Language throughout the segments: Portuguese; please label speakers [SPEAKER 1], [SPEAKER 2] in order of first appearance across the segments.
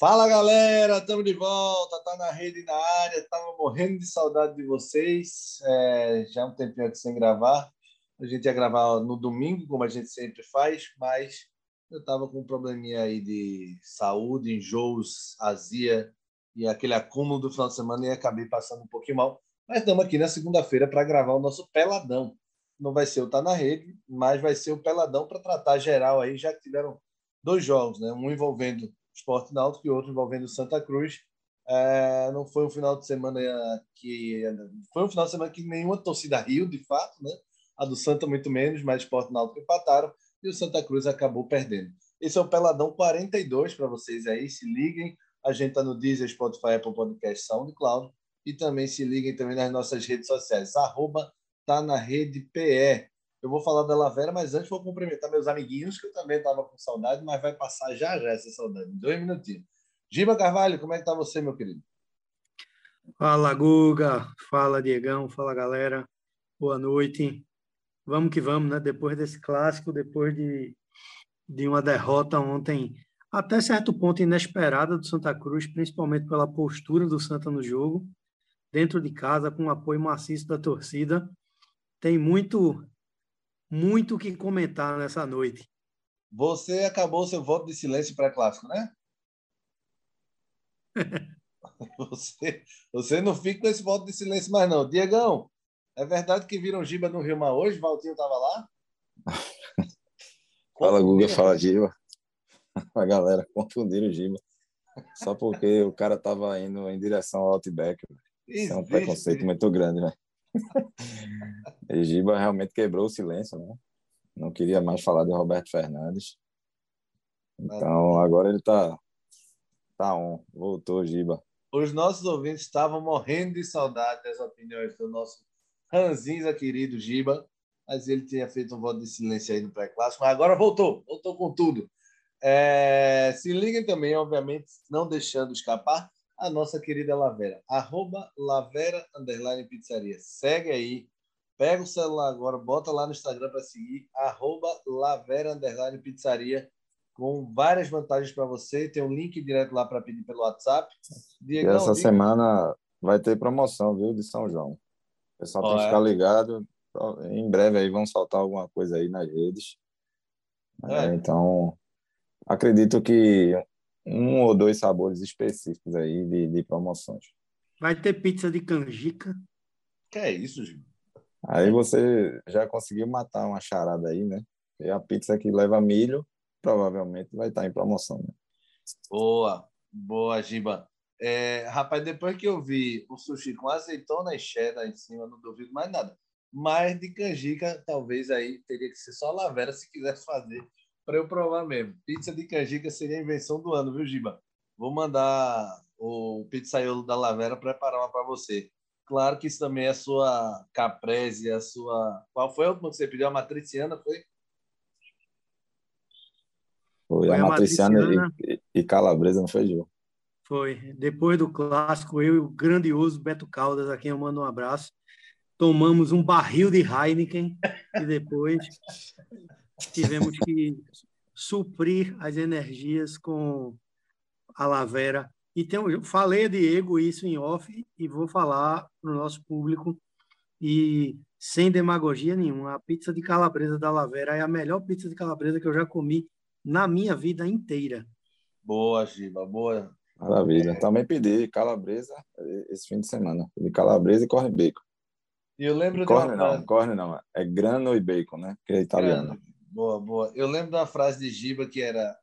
[SPEAKER 1] Fala galera, estamos de volta, tá na rede na área, estava morrendo de saudade de vocês, é, já um tempinho aqui sem gravar. A gente ia gravar no domingo, como a gente sempre faz, mas eu estava com um probleminha aí de saúde, enjoos, azia e aquele acúmulo do final de semana e acabei passando um pouquinho mal. Mas estamos aqui na segunda-feira para gravar o nosso Peladão. Não vai ser o Tá na Rede, mas vai ser o Peladão para tratar geral aí, já que tiveram dois jogos, né? um envolvendo Esporte Náutico e outro envolvendo Santa Cruz. É, não foi um final de semana que foi um final de semana que nenhuma torcida riu, de fato, né? A do Santa muito menos, mas Esporte Náutico empataram e o Santa Cruz acabou perdendo. Esse é o Peladão 42 para vocês aí, se liguem. A gente está no Deezer, Spotify, Apple Podcast, SoundCloud e também se liguem também nas nossas redes sociais. Arroba tá na rede PE. Eu vou falar da Lavera, mas antes vou cumprimentar meus amiguinhos, que eu também estava com saudade, mas vai passar já já essa saudade. Dois minutinhos. Giba Carvalho, como é que está você, meu querido?
[SPEAKER 2] Fala, Guga. Fala, Diegão. Fala, galera. Boa noite. Vamos que vamos, né? Depois desse clássico, depois de, de uma derrota ontem, até certo ponto inesperada do Santa Cruz, principalmente pela postura do Santa no jogo, dentro de casa, com o apoio maciço da torcida. Tem muito muito o que comentar nessa noite.
[SPEAKER 1] Você acabou seu voto de silêncio pré-clássico, né? você, você não fica com esse voto de silêncio mais, não. Diegão, é verdade que viram Giba no Rio Mar hoje? Valtinho estava lá?
[SPEAKER 3] fala, Guga, fala, Giba. A galera confundiram o Giba. Só porque o cara estava indo em direção ao Outback. Isso é um preconceito muito grande, né? e Giba realmente quebrou o silêncio, né? Não queria mais falar de Roberto Fernandes. Então, agora ele tá, tá on. Voltou, Giba.
[SPEAKER 1] Os nossos ouvintes estavam morrendo de saudade das opiniões do nosso Ranzinza querido Giba, mas ele tinha feito um voto de silêncio aí no pré-clássico, mas agora voltou, voltou com tudo. É, se liguem também, obviamente, não deixando escapar, a nossa querida Lavera. Arroba Lavera Underline Pizzaria. Segue aí. Pega o celular agora, bota lá no Instagram para seguir. Arroba Lavera Underline Pizzaria. Com várias vantagens para você. Tem um link direto lá para pedir pelo WhatsApp.
[SPEAKER 3] Diegão, essa diga... semana vai ter promoção, viu, de São João. O pessoal oh, tem que é? ficar ligado. Em breve aí vão soltar alguma coisa aí nas redes. É. É, então, acredito que um ou dois sabores específicos aí de, de promoções.
[SPEAKER 2] Vai ter pizza de canjica.
[SPEAKER 1] Que é isso, Gil?
[SPEAKER 3] Aí você já conseguiu matar uma charada aí, né? E a pizza que leva milho provavelmente vai estar em promoção. Né?
[SPEAKER 1] Boa, boa, Giba. É, rapaz, depois que eu vi o sushi com azeitona e cheddar em cima, não duvido mais nada. Mas de canjica, talvez aí teria que ser só Lavera se quisesse fazer para eu provar mesmo. Pizza de canjica seria a invenção do ano, viu, Giba? Vou mandar o pizzaiolo da Lavera preparar uma para você. Claro que isso também é a sua caprese, a sua. Qual foi a última que você pediu? A matriciana, foi?
[SPEAKER 3] Foi, foi a, a matriciana, matriciana e, e, calabresa, não foi, Gil?
[SPEAKER 2] Foi. Depois do clássico, eu e o grandioso Beto Caldas, a quem eu mando um abraço, tomamos um barril de Heineken e depois tivemos que suprir as energias com a Lavera. E tem, eu falei a Diego isso em off e vou falar para o nosso público e sem demagogia nenhuma. A pizza de calabresa da Lavera é a melhor pizza de calabresa que eu já comi na minha vida inteira.
[SPEAKER 1] Boa, Giba, boa.
[SPEAKER 3] Maravilha. É. Também pedi calabresa esse fim de semana. De calabresa e corne bacon.
[SPEAKER 1] E eu lembro
[SPEAKER 3] e corne não, corne não. É grano e bacon, né? Que é italiano. Grano.
[SPEAKER 1] Boa, boa. Eu lembro de uma frase de Giba que era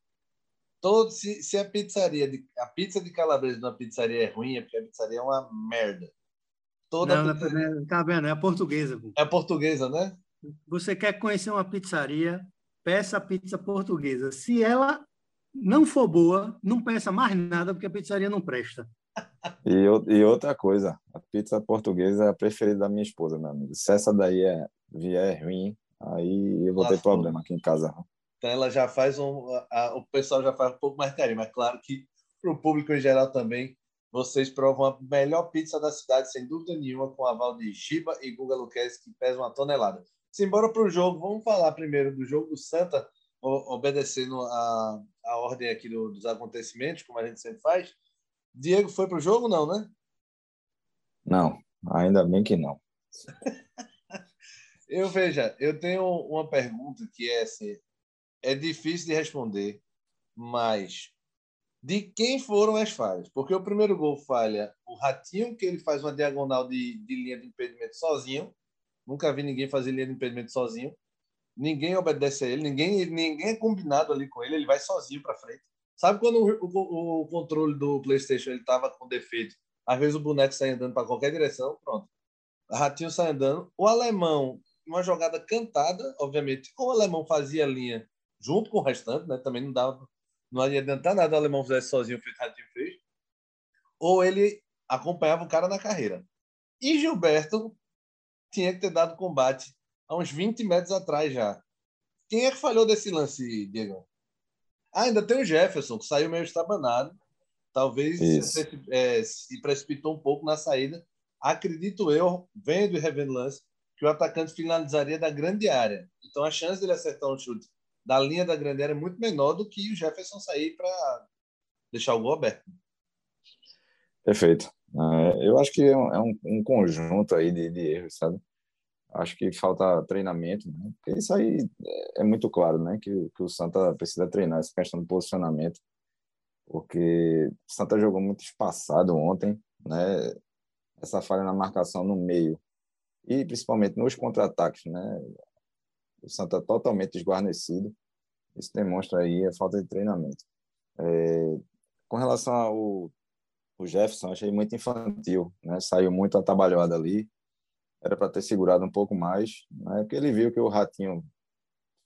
[SPEAKER 1] todo se, se a pizzaria de, a pizza de calabresa de uma pizzaria é ruim, é porque a pizzaria é uma merda.
[SPEAKER 2] Toda não, pizzaria... não, tá vendo? É a portuguesa. Pô.
[SPEAKER 1] É a portuguesa, né?
[SPEAKER 2] Você quer conhecer uma pizzaria, peça a pizza portuguesa. Se ela não for boa, não peça mais nada, porque a pizzaria não presta.
[SPEAKER 3] E, e outra coisa, a pizza portuguesa é a preferida da minha esposa, meu amigo. Se essa daí é, vier ruim, Aí eu vou ter problema aqui em casa.
[SPEAKER 1] Então ela já faz um. A, o pessoal já faz um pouco mais carinho, mas claro que para o público em geral também, vocês provam a melhor pizza da cidade, sem dúvida nenhuma, com a aval de Giba e Guga Luquez, que pesa uma tonelada. Simbora para o jogo, vamos falar primeiro do jogo do Santa. obedecendo a, a ordem aqui do, dos acontecimentos, como a gente sempre faz. Diego foi para o jogo, não, né?
[SPEAKER 3] Não, ainda bem que não.
[SPEAKER 1] eu veja, eu tenho uma pergunta que é assim, é difícil de responder, mas de quem foram as falhas? Porque o primeiro gol falha o Ratinho, que ele faz uma diagonal de, de linha de impedimento sozinho. Nunca vi ninguém fazer linha de impedimento sozinho. Ninguém obedece a ele, ninguém, ninguém é combinado ali com ele, ele vai sozinho para frente. Sabe quando o, o, o, controle do PlayStation ele tava com defeito? Às vezes o boneco sai andando para qualquer direção, pronto. Ratinho sai andando. O alemão, uma jogada cantada, obviamente, como o alemão fazia linha junto com o restante, né? Também não dava, não ia adiantar nada o alemão fizesse sozinho o que o Ratinho fez. Ou ele acompanhava o cara na carreira. E Gilberto tinha que ter dado combate há uns 20 metros atrás já. Quem é que falhou desse lance, Diego? Ah, ainda tem o Jefferson, que saiu meio estabanado. Talvez se, é, se precipitou um pouco na saída. Acredito eu, vendo e revendo lance, que o atacante finalizaria da grande área. Então a chance dele acertar um chute da linha da grande área é muito menor do que o Jefferson sair para deixar o gol aberto.
[SPEAKER 3] Perfeito. É, eu acho que é é um conjunto aí de, de, erros, sabe? Acho que falta treinamento, né? Isso aí é muito claro, né? Que, que o Santa precisa treinar essa questão do posicionamento, porque o Santa jogou muito espaçado ontem, né? Essa falha na marcação no meio e principalmente nos contra-ataques, né? O Santa totalmente desguarnecido. Isso demonstra aí a falta de treinamento. É, com relação ao o Jefferson, achei muito infantil, né? Saiu muito atabalhado ali. Era para ter segurado um pouco mais, né? Porque ele viu que o Ratinho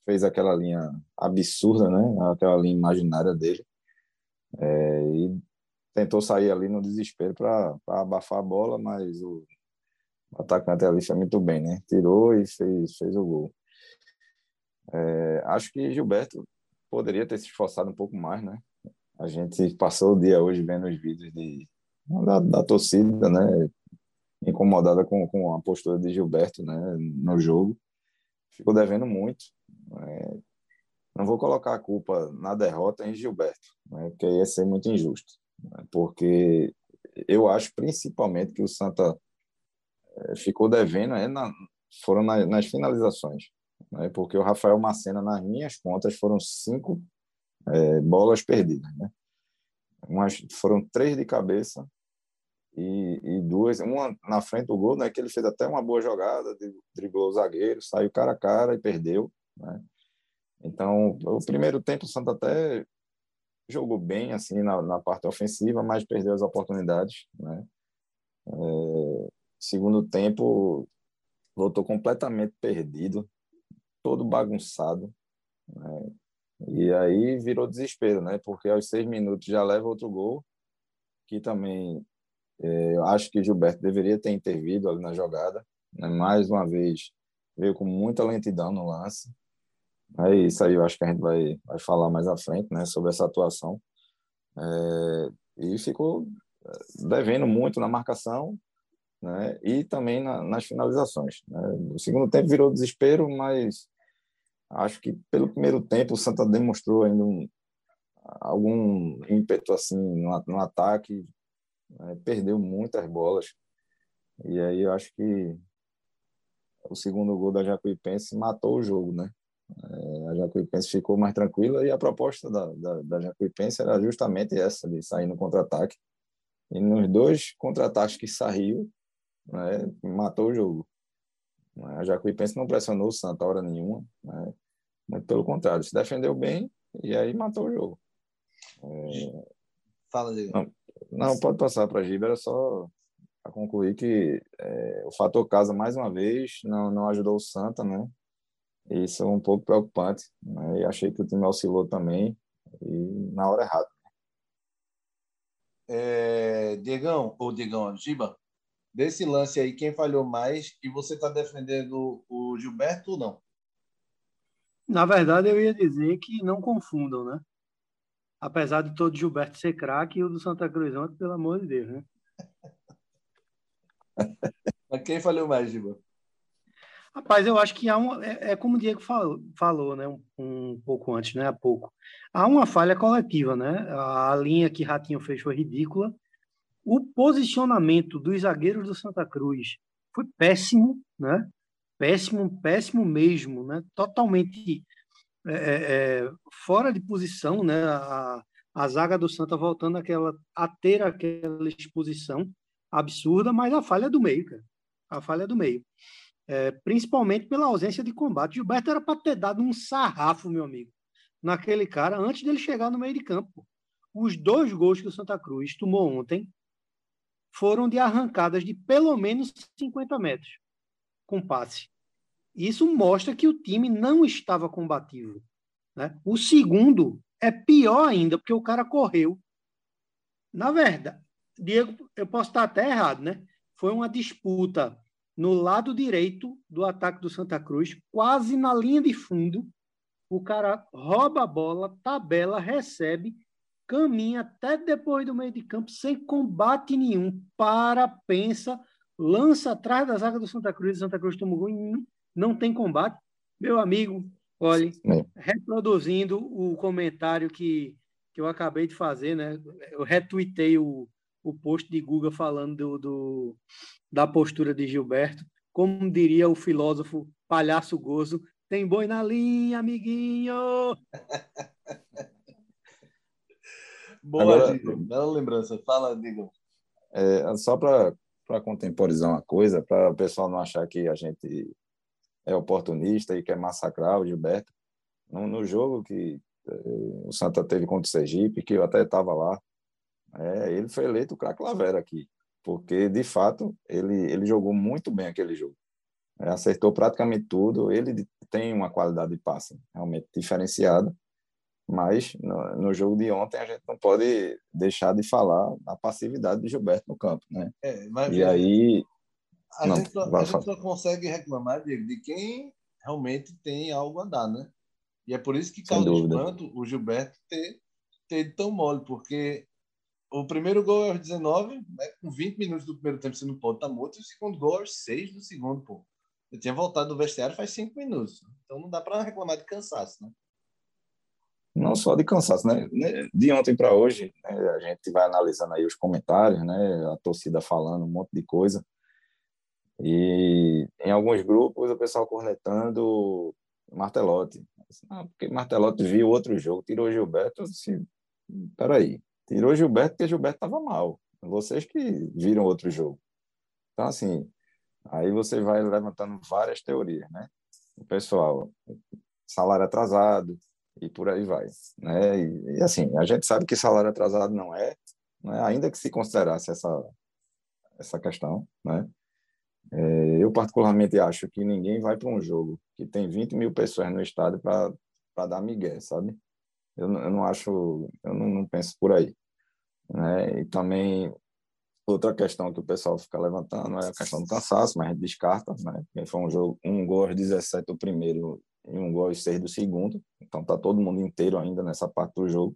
[SPEAKER 3] fez aquela linha absurda, né? Aquela linha imaginária dele. É, e tentou sair ali no desespero para abafar a bola, mas o atacante ali foi muito bem, né? Tirou e fez, fez o gol. É, acho que Gilberto poderia ter se esforçado um pouco mais, né? A gente passou o dia hoje vendo os vídeos de, da, da torcida, né? Incomodada com, com a postura de Gilberto né? no jogo. Ficou devendo muito. Né? Não vou colocar a culpa na derrota em Gilberto, né? porque ia ser muito injusto. Né? Porque eu acho principalmente que o Santa ficou devendo é na, foram na, nas finalizações né? porque o Rafael Macena, nas minhas contas, foram cinco é, bolas perdidas. Né? Umas, foram três de cabeça e, e, duas, uma na frente do gol, né, que ele fez até uma boa jogada, driblou o zagueiro, saiu cara a cara e perdeu. Né? Então, o primeiro tempo o Santa até jogou bem assim na, na parte ofensiva, mas perdeu as oportunidades. Né? É, segundo tempo, voltou completamente perdido, todo bagunçado. Né? E aí virou desespero, né? Porque aos seis minutos já leva outro gol, que também é, eu acho que Gilberto deveria ter intervido ali na jogada. Né? Mais uma vez, veio com muita lentidão no lance. É isso aí eu acho que a gente vai, vai falar mais à frente, né? Sobre essa atuação. É, e ficou é, devendo muito na marcação né? e também na, nas finalizações. Né? O segundo tempo virou desespero, mas acho que pelo primeiro tempo o Santa demonstrou ainda um, algum ímpeto assim no, no ataque, né? perdeu muitas bolas e aí eu acho que o segundo gol da Jacuipense matou o jogo, né? É, a Jacuipense ficou mais tranquila e a proposta da, da, da Jacuipense era justamente essa, de sair no contra-ataque. E nos dois contra-ataques que saiu, né, matou o jogo. A Jacuipense não pressionou o Santa hora nenhuma, né? muito pelo contrário, se defendeu bem e aí matou o jogo.
[SPEAKER 1] É... Fala, Diego.
[SPEAKER 3] Não, não, pode passar para a Giba, era só para concluir que é, o fator casa, mais uma vez, não, não ajudou o Santa, né? Isso é um pouco preocupante. Né? E achei que o time oscilou também e na hora errada.
[SPEAKER 1] É, Diegão, ou Diegão, Giba, desse lance aí, quem falhou mais? E você está defendendo o Gilberto ou não?
[SPEAKER 2] Na verdade, eu ia dizer que não confundam, né? Apesar de todo Gilberto ser craque, o do Santa Cruz ontem, pelo amor de Deus, né?
[SPEAKER 1] Mas quem falhou mais, Gilberto?
[SPEAKER 2] Rapaz, eu acho que há um, é, é como o Diego falou, falou né, um, um, pouco antes, né, há pouco. Há uma falha coletiva, né? A linha que Ratinho fez foi ridícula. O posicionamento dos zagueiros do Santa Cruz foi péssimo, né? Péssimo, péssimo mesmo, né? Totalmente é, é, é fora de posição, né? A, a zaga do Santa voltando àquela, a ter aquela exposição absurda, mas a falha é do meio, cara. A falha é do meio é, principalmente pela ausência de combate. Gilberto era para ter dado um sarrafo, meu amigo, naquele cara antes dele chegar no meio de campo. Os dois gols que o Santa Cruz tomou ontem foram de arrancadas de pelo menos 50 metros com passe. Isso mostra que o time não estava combativo. Né? O segundo é pior ainda, porque o cara correu. Na verdade, Diego, eu posso estar até errado, né? Foi uma disputa no lado direito do ataque do Santa Cruz, quase na linha de fundo. O cara rouba a bola, tabela, recebe, caminha até depois do meio de campo sem combate nenhum. Para, pensa, lança atrás da zaga do Santa Cruz. Santa Cruz toma gol e não tem combate. Meu amigo, olhe, reproduzindo o comentário que, que eu acabei de fazer, né? Eu retuitei o, o post de Guga falando do, do, da postura de Gilberto. Como diria o filósofo Palhaço Gozo, tem boi na linha, amiguinho!
[SPEAKER 1] Boa, Agora. Bela lembrança. Fala, Diego.
[SPEAKER 3] É, só para contemporizar uma coisa, para o pessoal não achar que a gente é oportunista e quer massacrar o Gilberto. No, no jogo que é, o Santa teve contra o Sergipe, que eu até estava lá, é, ele foi eleito o craque Lavera aqui, porque de fato ele ele jogou muito bem aquele jogo. É, acertou praticamente tudo. Ele tem uma qualidade de passe realmente diferenciada, mas no, no, jogo de ontem a gente não pode deixar de falar da passividade de Gilberto no campo, né?
[SPEAKER 1] É, e
[SPEAKER 3] aí
[SPEAKER 1] a, não, gente, só, a gente só consegue reclamar Diego, de quem realmente tem algo a dar, né? E é por isso que causa espanto o Gilberto ter, ter tão mole, porque o primeiro gol é aos 19, né, com 20 minutos do primeiro tempo você não pode estar morto, e o segundo gol é aos 6 do segundo, pô. Eu tinha voltado do vestiário faz 5 minutos. Então não dá para reclamar de cansaço, né?
[SPEAKER 3] Não só de cansaço, né? De ontem para hoje, né, a gente vai analisando aí os comentários, né? A torcida falando um monte de coisa. E em alguns grupos o pessoal cornetando Martelotti. Ah, porque Martelotti viu outro jogo, tirou Gilberto. Assim, peraí, Tirou Gilberto porque Gilberto estava mal. Vocês que viram outro jogo. Então, assim, aí você vai levantando várias teorias, né? O pessoal, salário atrasado e por aí vai, né? E, e assim, a gente sabe que salário atrasado não é, né? ainda que se considerasse essa, essa questão, né? É, eu, particularmente, acho que ninguém vai para um jogo que tem 20 mil pessoas no estádio para dar migué, sabe? Eu, eu não acho, eu não, não, penso por aí. Né? E também outra questão que o pessoal fica levantando é a questão do cansaço, mas a gente descarta, né? Foi um jogo, um gol aos 17 do primeiro e um gol aos 6 do segundo, então tá todo mundo inteiro ainda nessa parte do jogo.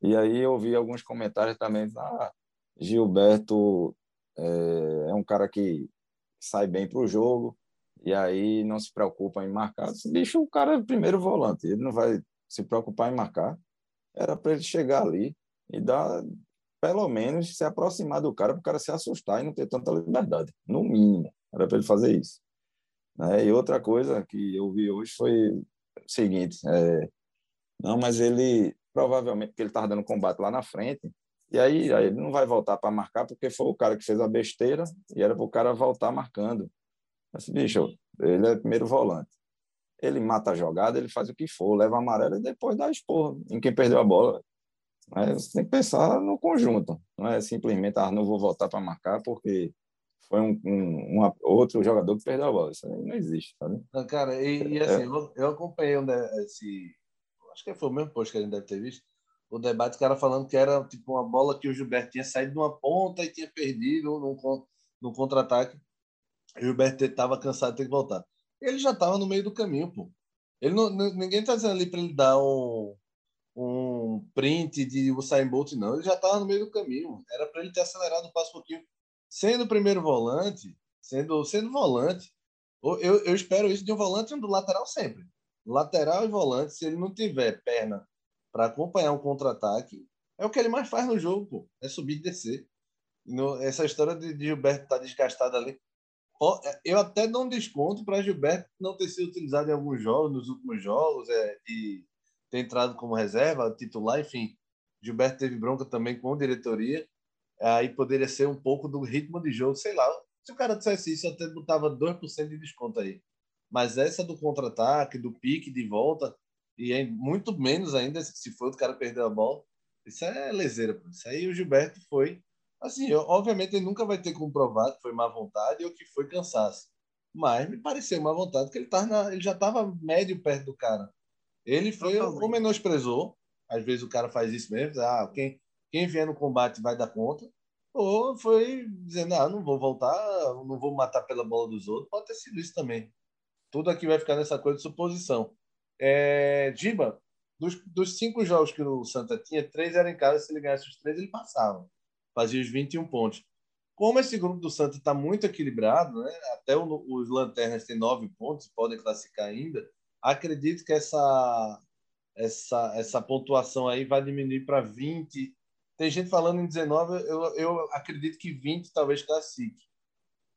[SPEAKER 3] E aí eu vi alguns comentários também, ah, Gilberto é, é um cara que sai bem para o jogo e aí não se preocupa em marcar. Esse bicho, o cara é primeiro volante, ele não vai se preocupar em marcar, era para ele chegar ali e dar, pelo menos, se aproximar do cara, para o cara se assustar e não ter tanta liberdade, no mínimo, era para ele fazer isso. Né? E outra coisa que eu vi hoje foi o seguinte: é, não, mas ele provavelmente, porque ele estava dando combate lá na frente, e aí, aí ele não vai voltar para marcar porque foi o cara que fez a besteira e era para o cara voltar marcando. Mas, bicho, ele é primeiro volante ele mata a jogada, ele faz o que for, leva amarelo e depois dá esporro em quem perdeu a bola. Mas você tem que pensar no conjunto, não é simplesmente, ah, não vou voltar para marcar porque foi um, um uma, outro jogador que perdeu a bola. Isso aí não existe, sabe?
[SPEAKER 1] Não, cara, e, e assim, é. eu, eu acompanhei um, esse. Acho que foi o mesmo post que a gente deve ter visto. O debate, o cara falando que era tipo uma bola que o Gilberto tinha saído de uma ponta e tinha perdido num, num contra-ataque. O Gilberto estava cansado de ter que voltar ele já estava no meio do caminho, pô. Ele não, ninguém está dizendo ali para ele dar um, um print de Usain Bolt, não. Ele já estava no meio do caminho. Era para ele ter acelerado o passo um pouquinho. Sendo primeiro volante, sendo, sendo volante, Eu, eu espero isso de um volante e do lateral sempre. Lateral e volante, se ele não tiver perna para acompanhar um contra-ataque, é o que ele mais faz no jogo, pô. É subir e descer. No, essa história de, de Gilberto estar tá desgastado ali. Eu até dou um desconto para Gilberto não ter sido utilizado em alguns jogos, nos últimos jogos, é, e ter entrado como reserva, titular, enfim. Gilberto teve bronca também com a diretoria. Aí poderia ser um pouco do ritmo de jogo, sei lá. Se o cara dissesse isso, eu até botava 2% de desconto aí. Mas essa do contra-ataque, do pique de volta, e é muito menos ainda se for o cara perder a bola, isso é leseira. Isso aí o Gilberto foi. Assim, eu, obviamente ele nunca vai ter comprovado que foi má vontade ou que foi cansaço. Mas me pareceu má vontade que ele, tava na, ele já estava médio perto do cara. Ele foi ou menosprezou. Às vezes o cara faz isso mesmo. Ah, quem, quem vier no combate vai dar conta. Ou foi dizendo, ah, não vou voltar, não vou matar pela bola dos outros. Pode ter sido isso também. Tudo aqui vai ficar nessa coisa de suposição. É, dos, dos cinco jogos que o Santa tinha, três eram em casa. Se ele ganhasse os três, ele passava. Fazia os 21 pontos. Como esse grupo do Santa está muito equilibrado, né? até o, os Lanternas têm nove pontos, podem classificar ainda. Acredito que essa, essa, essa pontuação aí vai diminuir para 20. Tem gente falando em 19, eu, eu acredito que 20 talvez classifique.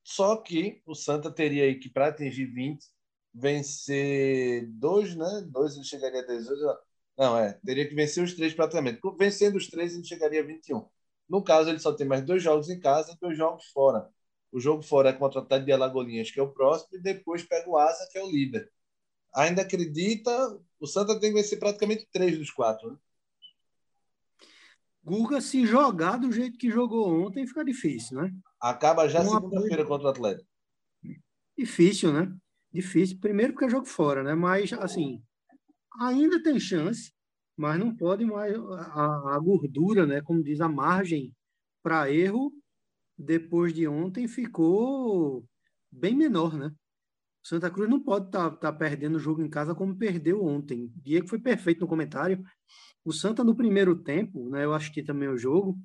[SPEAKER 1] Só que o Santa teria aí que, para atingir 20, vencer dois, né? Dois ele chegaria a 18. Não, é. Teria que vencer os três praticamente. Vencendo os três, ele chegaria a 21. No caso, ele só tem mais dois jogos em casa e dois jogos fora. O jogo fora é contra o Atlético de Alagoinhas, que é o próximo, e depois pega o Asa, que é o líder. Ainda acredita, o Santa tem que vencer praticamente três dos quatro. Né?
[SPEAKER 2] Guga, se jogar do jeito que jogou ontem, fica difícil, né?
[SPEAKER 1] Acaba já segunda-feira contra o Atlético.
[SPEAKER 2] Difícil, né? Difícil. Primeiro porque é jogo fora, né? Mas, assim, ainda tem chance, mas não pode mais. A, a gordura, né? Como diz, a margem para erro depois de ontem ficou bem menor, né? Santa Cruz não pode estar tá, tá perdendo o jogo em casa como perdeu ontem. Diego foi perfeito no comentário. O Santa no primeiro tempo, né? Eu assisti também o jogo.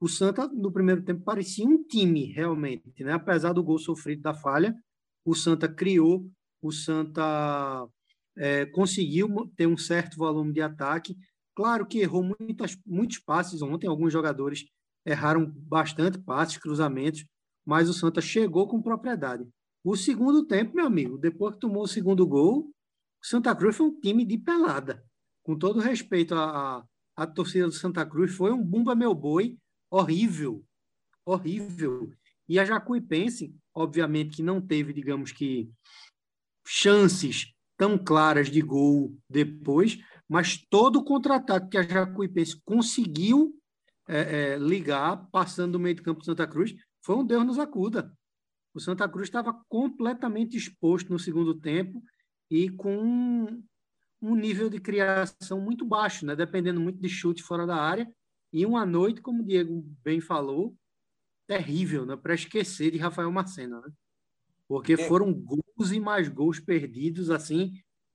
[SPEAKER 2] O Santa no primeiro tempo parecia um time realmente, né? Apesar do gol sofrido da falha, o Santa criou, o Santa é, conseguiu ter um certo volume de ataque. Claro que errou muitas, muitos passes ontem, alguns jogadores erraram bastante passes, cruzamentos, mas o Santa chegou com propriedade. O segundo tempo, meu amigo, depois que tomou o segundo gol, o Santa Cruz foi um time de pelada. Com todo respeito à, à, torcida do Santa Cruz, foi um bumba meu boi horrível, horrível. E a Jacuipense, obviamente que não teve, digamos que, chances tão claras de gol depois, mas todo o contra-ataque que a Jacuipense conseguiu é, é, ligar, passando do meio de campo do Santa Cruz, foi um Deus nos acuda. O Santa Cruz estava completamente exposto no segundo tempo e com um, nível de criação muito baixo, né? dependendo muito de chute fora da área. E uma noite, como o Diego bem falou, terrível, né? Para esquecer de Rafael Marcena, né? Porque é. foram gols e mais gols perdidos, assim,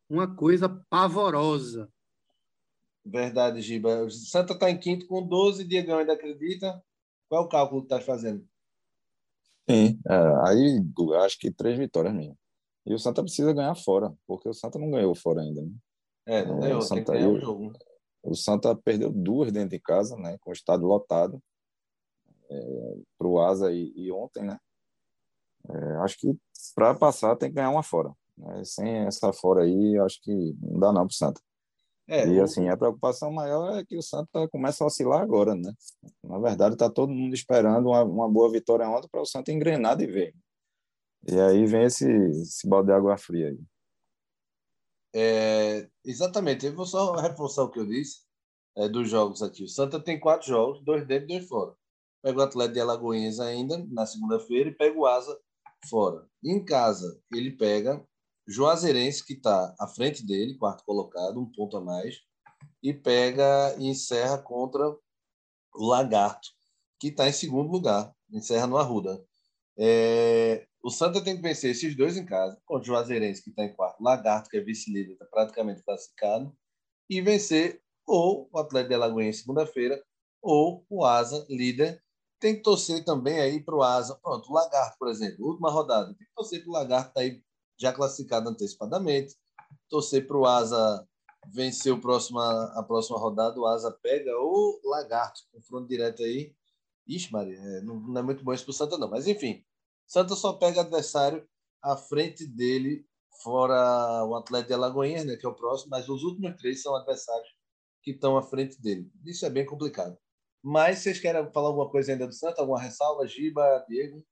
[SPEAKER 2] uma coisa pavorosa.
[SPEAKER 1] Verdade, Giba. O Santa está em quinto com 12, Diegão ainda acredita? Qual é o cálculo que está fazendo?
[SPEAKER 3] Sim, é, aí acho que três vitórias mesmo. E o Santa precisa ganhar fora, porque o Santa não ganhou fora ainda. Né?
[SPEAKER 1] É, não ganhou, o Santa, tem que ganhar o.
[SPEAKER 3] O Santa perdeu duas dentro de casa, né, com o estádio lotado é, para o Asa e, e, ontem, né? É, acho que para passar tem que ganhar uma fora. Né? Sem essa fora aí, acho que não dá não para o Santa. É, e assim, a preocupação maior é que o Santa começa a oscilar agora, né? Na verdade, está todo mundo esperando uma, uma boa vitória ontem para o Santa engrenar de ver. E aí vem esse, esse balde de água fria aí.
[SPEAKER 1] É, exatamente. Eu vou só reforçar o que eu disse é, dos jogos aqui. O Santa tem quatro jogos, dois dentro e dois fora pega o Atlético de Alagoinhas ainda na segunda-feira e pega o Asa fora. Em casa, ele pega Juazeirense, que está à frente dele, quarto colocado, um ponto a mais, e pega e encerra contra o Lagarto, que está em segundo lugar, encerra no Arruda. É, o Santa tem que vencer esses dois em casa, contra o Juazeirense, que está em quarto, Lagarto, que é vice-líder, está praticamente classificado, e vencer ou o Atlético de Alagoinhas segunda-feira, ou o Asa, líder, tem que torcer também aí para o Asa. Pronto, o Lagarto, por exemplo, última rodada. Tem que torcer para o Lagarto tá aí já classificado antecipadamente. Torcer para o Asa vencer o a próxima rodada. O Asa pega o Lagarto, confronto direto aí. Ixi, Maria, é, não, não, é muito bom isso para o Santa, não. Mas enfim, Santa só pega adversário à frente dele, fora o Atlético de Alagoinhas, né, que é o próximo, mas os últimos três são adversários que estão à frente dele. Isso é bem complicado. Mas vocês querem falar alguma coisa ainda do Santa? Alguma ressalva? Giba, Diego?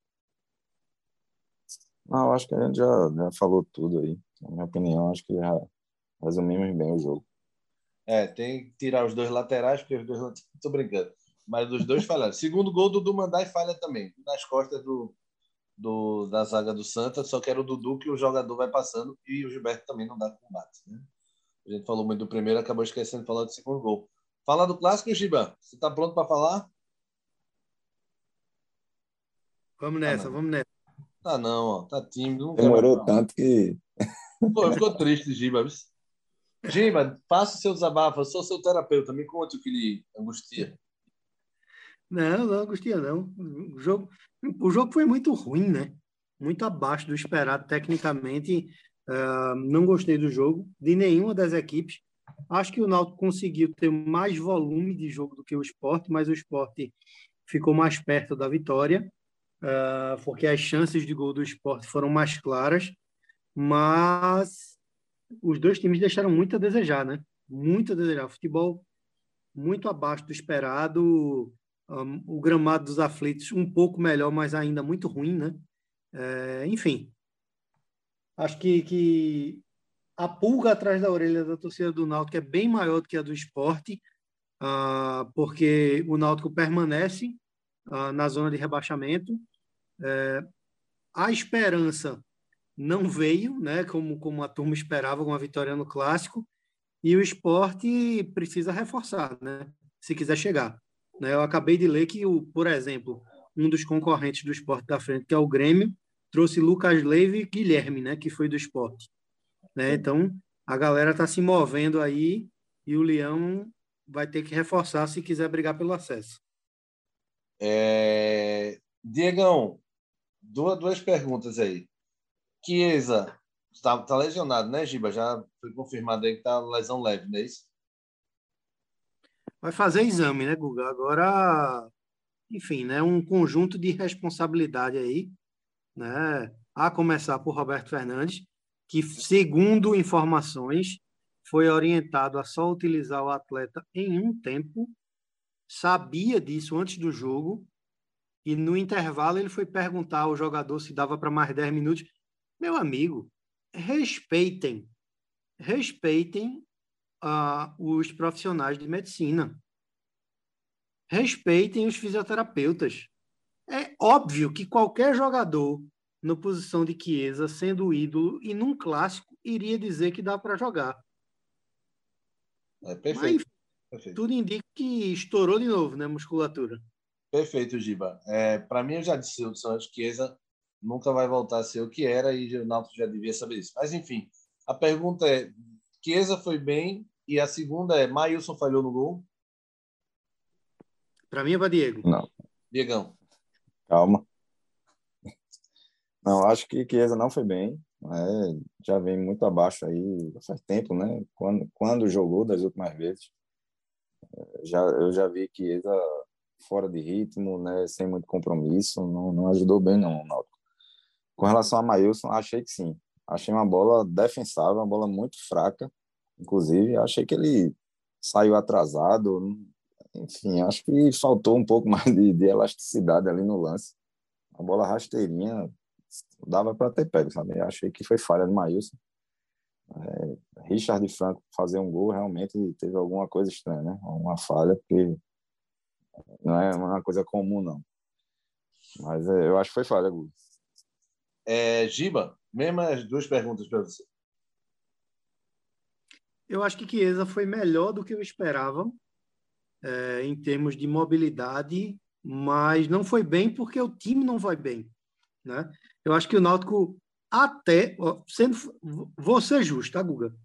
[SPEAKER 3] Não, acho que a gente já, já falou tudo aí. Na minha opinião, acho que já resumimos bem o jogo.
[SPEAKER 1] É, tem que tirar os dois laterais, porque os dois Estou brincando. Mas os dois falharam. Segundo gol do Dumandai falha também, nas costas do, do, da zaga do Santa, só que era o Dudu que o jogador vai passando e o Gilberto também não dá combate. Né? A gente falou muito do primeiro, acabou esquecendo de falar do segundo gol. Fala do clássico, Giba. Você está pronto para falar?
[SPEAKER 2] Vamos nessa, ah, vamos nessa.
[SPEAKER 1] Tá não, ó. Tá tímido.
[SPEAKER 3] Demorou tanto que.
[SPEAKER 1] Pô, ficou triste, Giba. Giba, faça o seu desabafo. Eu sou seu terapeuta. Me conte o que lhe angustia.
[SPEAKER 2] Não, não angustia não. O jogo, o jogo foi muito ruim, né? Muito abaixo do esperado tecnicamente. Uh, não gostei do jogo, de nenhuma das equipes. Acho que o Náutico conseguiu ter mais volume de jogo do que o esporte, mas o esporte ficou mais perto da vitória, uh, porque as chances de gol do esporte foram mais claras, mas os dois times deixaram muito a desejar, né? Muito a desejar. Futebol muito abaixo do esperado, um, o gramado dos aflitos um pouco melhor, mas ainda muito ruim, né? É, enfim, acho que, que a pulga atrás da orelha da torcida do Náutico é bem maior do que a do esporte, uh, porque o Náutico permanece uh, na zona de rebaixamento. Uh, a esperança não veio, né, como, como a turma esperava, com a vitória no Clássico, e o esporte precisa reforçar, né, se quiser chegar. Né, eu acabei de ler que, o, por exemplo, um dos concorrentes do esporte da frente, que é o Grêmio, trouxe Lucas Leiva e Guilherme, né, que foi do esporte. Né? Então, a galera está se movendo aí e o Leão vai ter que reforçar se quiser brigar pelo acesso.
[SPEAKER 1] É... Diegão, duas, duas perguntas aí. Chiesa está tá lesionado, né, Giba? Já foi confirmado aí que está lesão leve, não é isso?
[SPEAKER 2] Vai fazer exame, né, Guga? Agora, enfim, né, um conjunto de responsabilidade aí, né? A começar por Roberto Fernandes, que, segundo informações, foi orientado a só utilizar o atleta em um tempo, sabia disso antes do jogo, e no intervalo ele foi perguntar ao jogador se dava para mais 10 minutos. Meu amigo, respeitem, respeitem uh, os profissionais de medicina. Respeitem os fisioterapeutas. É óbvio que qualquer jogador na posição de Chiesa, sendo o ídolo, e num clássico iria dizer que dá para jogar.
[SPEAKER 1] É perfeito. Mas, perfeito.
[SPEAKER 2] Tudo indica que estourou de novo, né, musculatura.
[SPEAKER 1] Perfeito, Giba. É, para mim, eu já disse, o Santos Chiesa nunca vai voltar a ser o que era e o Náutico já devia saber isso. Mas, enfim, a pergunta é, Chiesa foi bem e a segunda é, Maílson falhou no gol?
[SPEAKER 2] Para mim é para Diego.
[SPEAKER 3] Não.
[SPEAKER 1] Diegão.
[SPEAKER 3] Calma. Não, acho que Chiesa não foi bem. Né? Já vem muito abaixo aí faz tempo, né? Quando, quando jogou das últimas vezes, já, eu já vi Chiesa fora de ritmo, né? Sem muito compromisso, não, não ajudou bem não, Náutico. Com relação a Maílson, achei que sim. Achei uma bola defensável, uma bola muito fraca, inclusive. Achei que ele saiu atrasado. Enfim, acho que faltou um pouco mais de, de elasticidade ali no lance. A bola rasteirinha, dava para ter pego, sabe? achei que foi falha do Maílson. É, Richard Franco fazer um gol realmente teve alguma coisa estranha, né? Uma falha, porque não é uma coisa comum, não. Mas é, eu acho que foi falha, Gu.
[SPEAKER 1] É, Giba, mesmas duas perguntas para você.
[SPEAKER 2] Eu acho que Chiesa foi melhor do que eu esperava é, em termos de mobilidade, mas não foi bem porque o time não vai bem. Né? Eu acho que o Náutico até, sendo, vou ser justo, tá, Guga?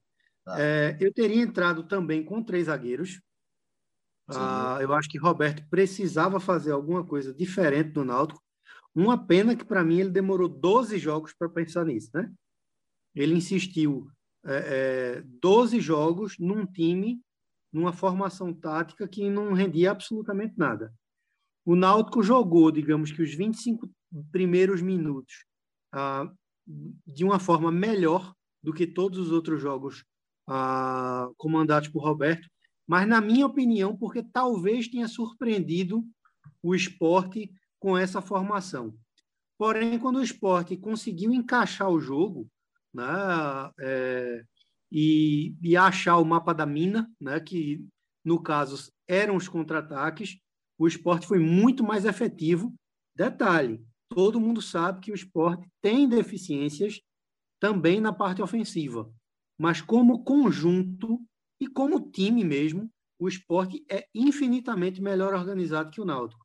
[SPEAKER 2] Ah. É, eu teria entrado também com três zagueiros. Ah, eu acho que Roberto precisava fazer alguma coisa diferente no Náutico. Uma pena que, para mim, ele demorou 12 jogos para pensar nisso, né? ele insistiu é, é, 12 jogos num time, numa formação tática que não rendia absolutamente nada. O Náutico jogou, digamos que os 25 primeiros minutos ah, de uma forma melhor do que todos os outros jogos ah, comandados por Roberto, mas na minha opinião, porque talvez tenha surpreendido o esporte com essa formação. Porém, quando o esporte conseguiu encaixar o jogo né, é, e, e, achar o mapa da mina, né, que no caso eram os contra-ataques, o esporte foi muito mais efetivo. Detalhe: todo mundo sabe que o esporte tem deficiências também na parte ofensiva, mas como conjunto e como time mesmo, o esporte é infinitamente melhor organizado que o Náutico.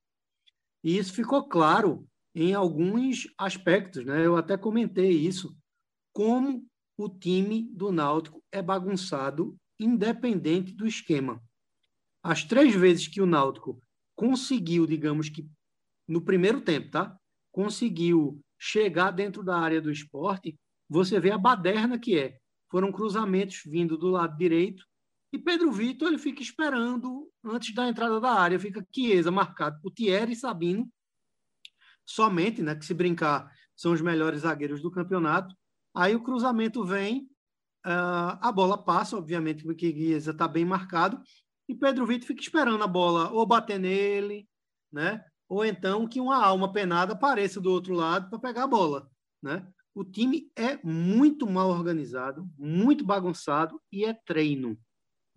[SPEAKER 2] E isso ficou claro em alguns aspectos, né? Eu até comentei isso, como o time do Náutico é bagunçado independente do esquema. As três vezes que o Náutico conseguiu, digamos que no primeiro tempo, tá? Conseguiu chegar dentro da área do esporte, você vê a baderna que é. Foram cruzamentos vindo do lado direito e Pedro Vitor ele fica esperando antes da entrada da área, fica Chiesa marcado por Thierry e Sabino somente, né, que se brincar são os melhores zagueiros do campeonato. Aí o cruzamento vem, uh, a bola passa, obviamente, porque Chiesa está bem marcado, e Pedro Vitor fica esperando a bola ou bater nele, né? Ou então que uma alma penada apareça do outro lado para pegar a bola, né? O time é muito mal organizado, muito bagunçado e é treino.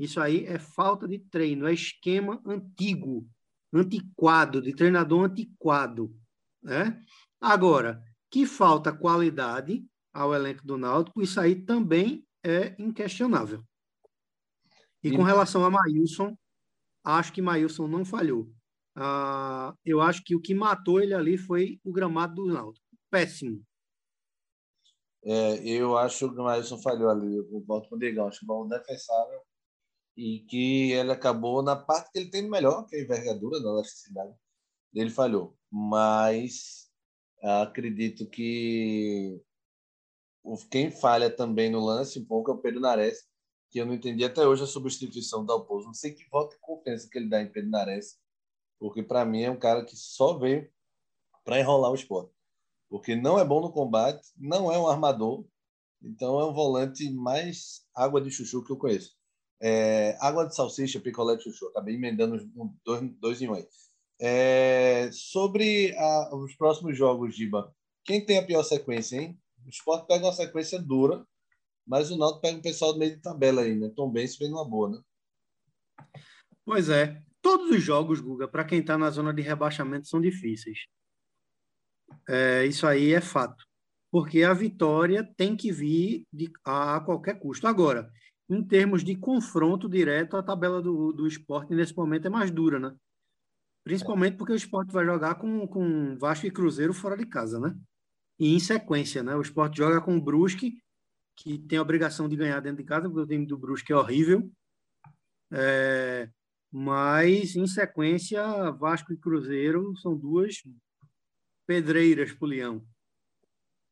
[SPEAKER 2] Isso aí é falta de treino, é esquema antigo, antiquado, de treinador antiquado. Né? Agora, que falta qualidade ao elenco do Náutico, isso aí também é inquestionável. E, com relação a Maílson, acho que Maílson não falhou. Ah, eu acho que o que matou ele ali foi o gramado do Náutico. Péssimo.
[SPEAKER 1] É, eu acho que o Maílson falhou ali. Eu volto com o Digão. Acho bom defensável e que ele acabou na parte que ele tem melhor, que é a envergadura da elasticidade. Ele falhou mas acredito que quem falha também no lance um pouco é o Pedro Nares, que eu não entendi até hoje a substituição do Alpozo. Não sei que volta de confiança que ele dá em Pedro Nares, porque para mim é um cara que só veio para enrolar o esporte. Porque não é bom no combate, não é um armador, então é um volante mais água de chuchu que eu conheço. É, água de salsicha, picolé de chuchu. Acabei emendando dois, dois em um aí. É, sobre a, os próximos jogos, Giba, quem tem a pior sequência, hein? O Sport pega uma sequência dura, mas o Náutico pega um pessoal do meio de tabela aí, né? Tom Benz vem numa boa, né?
[SPEAKER 2] Pois é. Todos os jogos, Guga, para quem está na zona de rebaixamento, são difíceis. É, isso aí é fato. Porque a vitória tem que vir de, a, a qualquer custo. Agora, em termos de confronto direto, a tabela do, do esporte nesse momento é mais dura, né? Principalmente porque o esporte vai jogar com, com Vasco e Cruzeiro fora de casa, né? E em sequência, né? O esporte joga com o Brusque, que tem a obrigação de ganhar dentro de casa, porque o time do Brusque é horrível. É, mas, em sequência, Vasco e Cruzeiro são duas pedreiras para o Leão.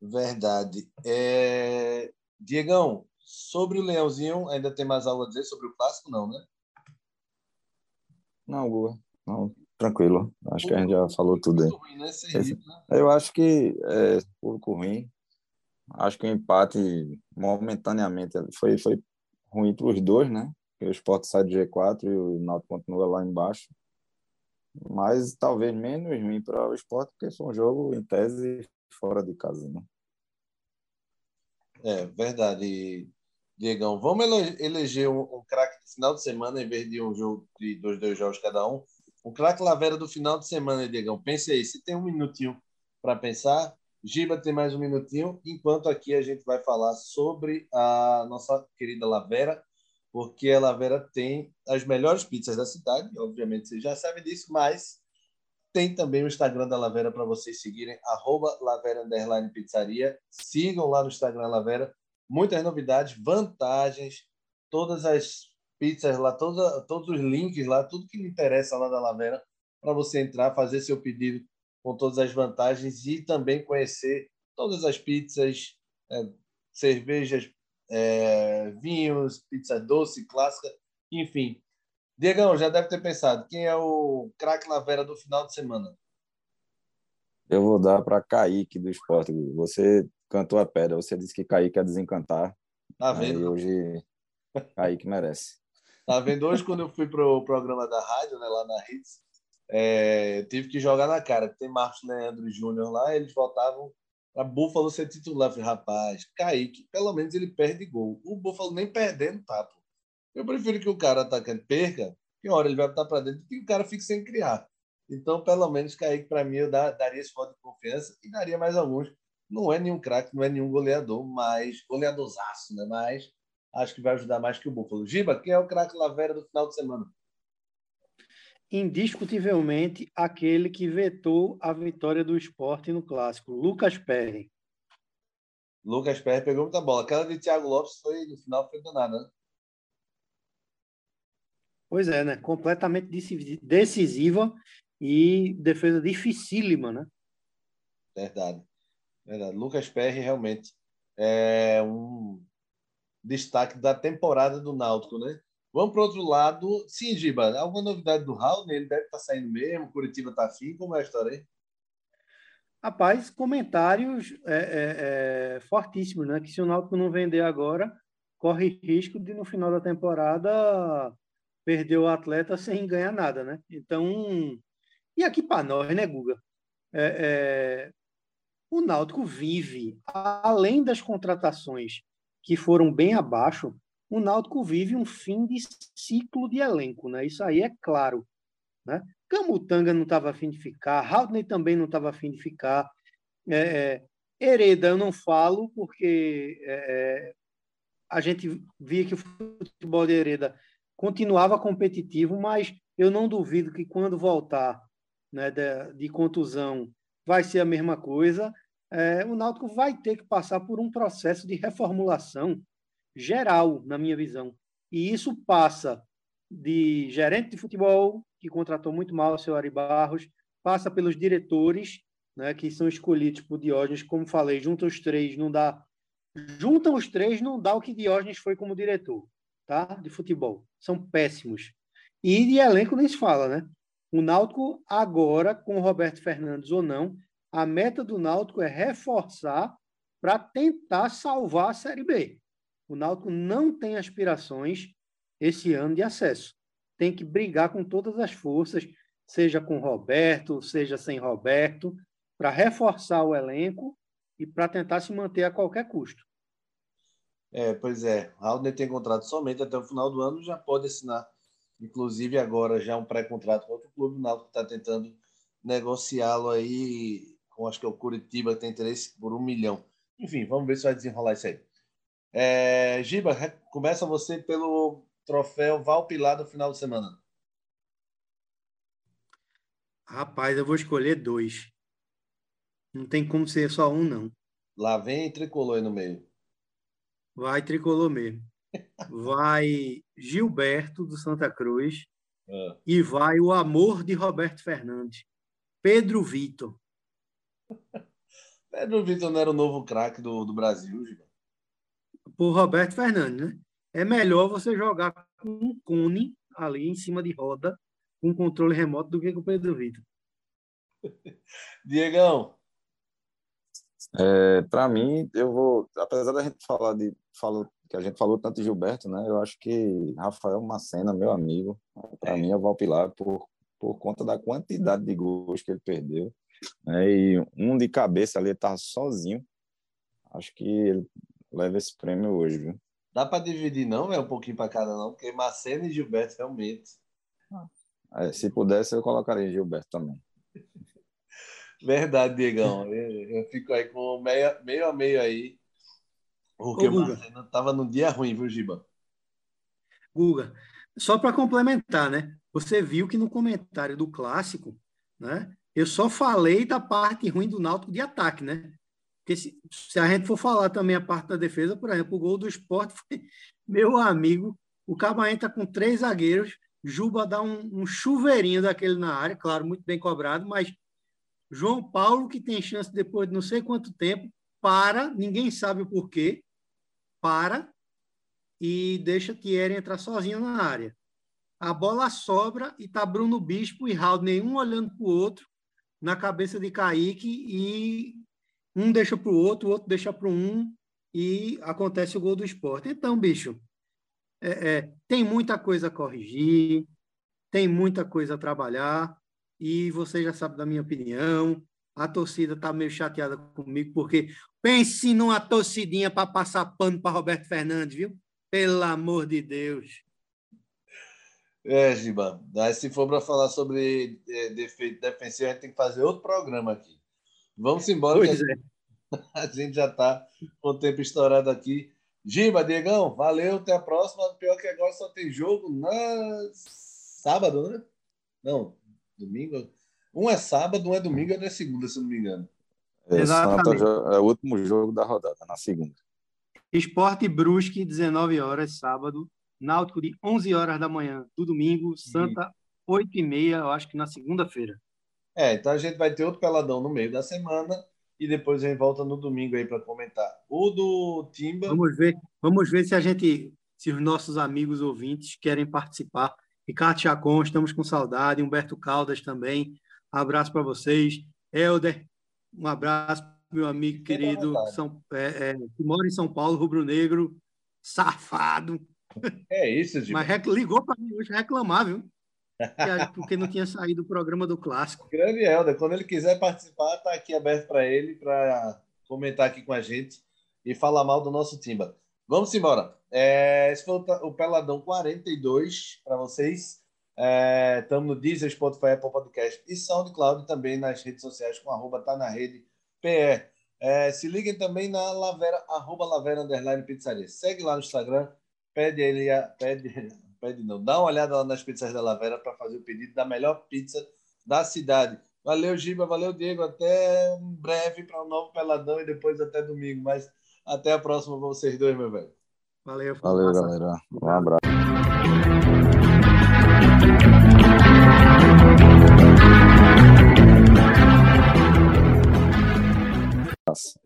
[SPEAKER 1] Verdade. É... Diegão, sobre o Leãozinho, ainda tem mais algo a dizer sobre o clássico, não, né?
[SPEAKER 3] Não, boa. Não, tranquilo. Acho que a gente já falou tudo aí. Né? Né? Eu acho que é pouco ruim. Acho que o empate momentaneamente foi, foi ruim para os dois, né? o Sport sai do G4 e o Náutico continua lá embaixo. Mas talvez menos ruim para o Sport, porque foi um jogo, em tese, fora de casa, né?
[SPEAKER 1] É, verdade, Diegão. Vamos eleger um, um craque no final de semana em vez de um jogo de dois, dois jogos cada um. O craque Lavera do final de semana, Diegão. Pense aí, se tem um minutinho para pensar, Giba tem mais um minutinho, enquanto aqui a gente vai falar sobre a nossa querida Lavera, porque a Lavera tem as melhores pizzas da cidade, obviamente vocês já sabem disso, mas tem também o Instagram da Lavera para vocês seguirem, arroba Lavera Pizzaria. Sigam lá no Instagram Lavera. Muitas novidades, vantagens, todas as pizzas lá, todos, todos os links lá, tudo que lhe interessa lá da Lavera, para você entrar, fazer seu pedido com todas as vantagens e também conhecer todas as pizzas, é, cervejas, é, vinhos, pizza doce, clássica, enfim. Diegão, já deve ter pensado, quem é o craque Lavera do final de semana?
[SPEAKER 3] Eu vou dar para Kaique do esporte. Você cantou a pedra, você disse que Kaique ia desencantar. Tá vendo? E hoje Kaique merece.
[SPEAKER 1] Tá vendo? Hoje, quando eu fui pro programa da rádio, né, lá na Hits, é, tive que jogar na cara. Tem Marcos Leandro Júnior lá, eles votavam para Búfalo ser titular. Falei, rapaz, Kaique, pelo menos ele perde gol. O Búfalo nem perdendo tá, pô. Eu prefiro que o cara atacante perca, que hora ele vai botar para dentro, que o cara fique sem criar. Então, pelo menos, Kaique, para mim, eu daria esse voto de confiança e daria mais alguns. Não é nenhum craque, não é nenhum goleador, mas goleadorzaço, né? Mas acho que vai ajudar mais que o Búfalo. Giba, quem é o craque Lavera do final de semana?
[SPEAKER 2] Indiscutivelmente, aquele que vetou a vitória do esporte no clássico, Lucas Perry.
[SPEAKER 1] Lucas Perry pegou muita bola. Aquela de Thiago Lopes foi, no final, foi danada, né?
[SPEAKER 2] Pois é, né? Completamente decisiva e defesa dificílima, né?
[SPEAKER 1] Verdade. Verdade. Lucas Perry realmente é um destaque da temporada do Náutico, né? Vamos para o outro lado. Sim, Giba, alguma novidade do Raul? Ele deve estar tá saindo mesmo, Curitiba está afim. Como é a história aí?
[SPEAKER 2] Rapaz, comentários é, é, é, fortíssimos, né? Que se o Náutico não vender agora, corre risco de no final da temporada perder o atleta sem ganhar nada, né? Então, e aqui para nós, né, Guga? É, é, o Náutico vive, além das contratações que foram bem abaixo, o Náutico vive um fim de ciclo de elenco, né? Isso aí é claro, né? Camutanga não estava afim de ficar, Haldney também não estava afim de ficar, é, é, Hereda eu não falo porque é, é, a gente via que o futebol de Hereda continuava competitivo, mas eu não duvido que quando voltar né, de, de contusão vai ser a mesma coisa. É, o Náutico vai ter que passar por um processo de reformulação geral, na minha visão. E isso passa de gerente de futebol, que contratou muito mal o seu Ari Barros, passa pelos diretores, né, que são escolhidos por Diógenes, como falei, juntam os três, não dá. Juntam os três, não dá o que Diógenes foi como diretor, tá? De futebol. São péssimos. E de elenco nem se fala, né? O Náutico, agora, com o Roberto Fernandes ou não, a meta do Náutico é reforçar para tentar salvar a Série B. O Náutico não tem aspirações esse ano de acesso. Tem que brigar com todas as forças, seja com Roberto, seja sem Roberto, para reforçar o elenco e para tentar se manter a qualquer custo.
[SPEAKER 1] É, pois é. Alder tem contrato somente até o final do ano, já pode assinar Inclusive, agora já um pré-contrato com outro clube, o Náutico está tentando negociá-lo aí com, acho que é o Curitiba, que tem interesse por um milhão. Enfim, vamos ver se vai desenrolar isso aí. É, Giba, começa você pelo troféu Valpilar do final de semana.
[SPEAKER 2] Rapaz, eu vou escolher dois. Não tem como ser só um, não.
[SPEAKER 1] Lá vem tricolor aí no meio.
[SPEAKER 2] Vai tricolor mesmo vai Gilberto do Santa Cruz é. e vai o amor de Roberto Fernandes, Pedro Vitor.
[SPEAKER 1] Pedro Vitor não era o novo craque do, do Brasil, Gil?
[SPEAKER 2] Por Roberto Fernandes, né? É melhor você jogar com um cone ali em cima de roda, com controle remoto, do que com o Pedro Vitor.
[SPEAKER 1] Diegão.
[SPEAKER 3] É, para mim, eu vou, apesar da gente falar de falou que a gente falou tanto de Gilberto, né? Eu acho que Rafael Macena, meu amigo, para mim é o Valpilar por, por conta da quantidade de gols que ele perdeu. Né? E um de cabeça ali estava sozinho. Acho que ele leva esse prêmio hoje, viu?
[SPEAKER 1] Dá para dividir, não? É um pouquinho para cada, não? Porque Macena e Gilberto, realmente.
[SPEAKER 3] É, se pudesse, eu colocaria Gilberto também.
[SPEAKER 1] Verdade, Diegão. Eu, eu fico aí com meio, meio a meio aí. Porque Ô, o Marcelo estava no dia ruim, viu, Giba?
[SPEAKER 2] Guga, só para complementar, né? Você viu que no comentário do clássico, né? Eu só falei da parte ruim do Náutico de ataque, né? Porque se, se a gente for falar também a parte da defesa, por exemplo, o gol do esporte foi meu amigo, o Cabaém está com três zagueiros, Juba dá um, um, chuveirinho daquele na área, claro, muito bem cobrado, mas João Paulo, que tem chance depois de não sei quanto tempo, para, ninguém sabe o porquê, para e deixa Thierry entrar sozinho na área. A bola sobra e tá Bruno Bispo e Raul, nenhum olhando para o outro, na cabeça de Kaique, e um deixa para o outro, o outro deixa para um, e acontece o gol do esporte. Então, bicho, é, é, tem muita coisa a corrigir, tem muita coisa a trabalhar, e você já sabe da minha opinião. A torcida está meio chateada comigo, porque pense numa torcidinha para passar pano para Roberto Fernandes, viu? Pelo amor de Deus.
[SPEAKER 1] É, Giba. Se for para falar sobre é, defeito defensivo, a gente tem que fazer outro programa aqui. Vamos embora, pois que a, é. gente, a gente já está com o tempo estourado aqui. Giba, Diegão, valeu, até a próxima. Pior que agora só tem jogo na sábado, né? Não, domingo. Um é sábado, um é domingo, outro é segunda, se não me engano.
[SPEAKER 3] É, Exatamente. É o último jogo da rodada, na segunda.
[SPEAKER 2] Esporte Brusque, 19 horas, sábado. Náutico de 11 horas da manhã do domingo. Santa, 8 e meia, eu acho que na segunda-feira.
[SPEAKER 1] É, então a gente vai ter outro peladão no meio da semana e depois a gente volta no domingo aí para comentar. O do Timba.
[SPEAKER 2] Vamos ver, vamos ver se a gente, se os nossos amigos ouvintes querem participar. Ricardo Chacon, estamos com saudade. Humberto Caldas também. Abraço para vocês. Helder, um abraço, meu amigo querido, São, é, é, que mora em São Paulo, rubro-negro, safado.
[SPEAKER 1] É isso, Gil.
[SPEAKER 2] Mas ligou para mim hoje reclamar, viu? Porque não tinha saído do programa do Clássico.
[SPEAKER 1] Grande Helder, quando ele quiser participar, está aqui aberto para ele, para comentar aqui com a gente e falar mal do nosso Timba. Vamos embora. É, esse foi o Peladão 42 para vocês. Estamos é, no Deezer, Spotify, Apple Podcast e SoundCloud também nas redes sociais com arroba tá na rede PR. É, se liguem também na Lavera, arroba Lavera Underline Pizzaria. Segue lá no Instagram, pede ele, a, pede, pede não, dá uma olhada lá nas pizzas da Lavera para fazer o pedido da melhor pizza da cidade. Valeu, Giba, valeu, Diego. Até um breve para um novo peladão e depois até domingo. Mas até a próxima, vocês dois, meu velho.
[SPEAKER 2] Valeu,
[SPEAKER 3] valeu galera. Um abraço. Nossa.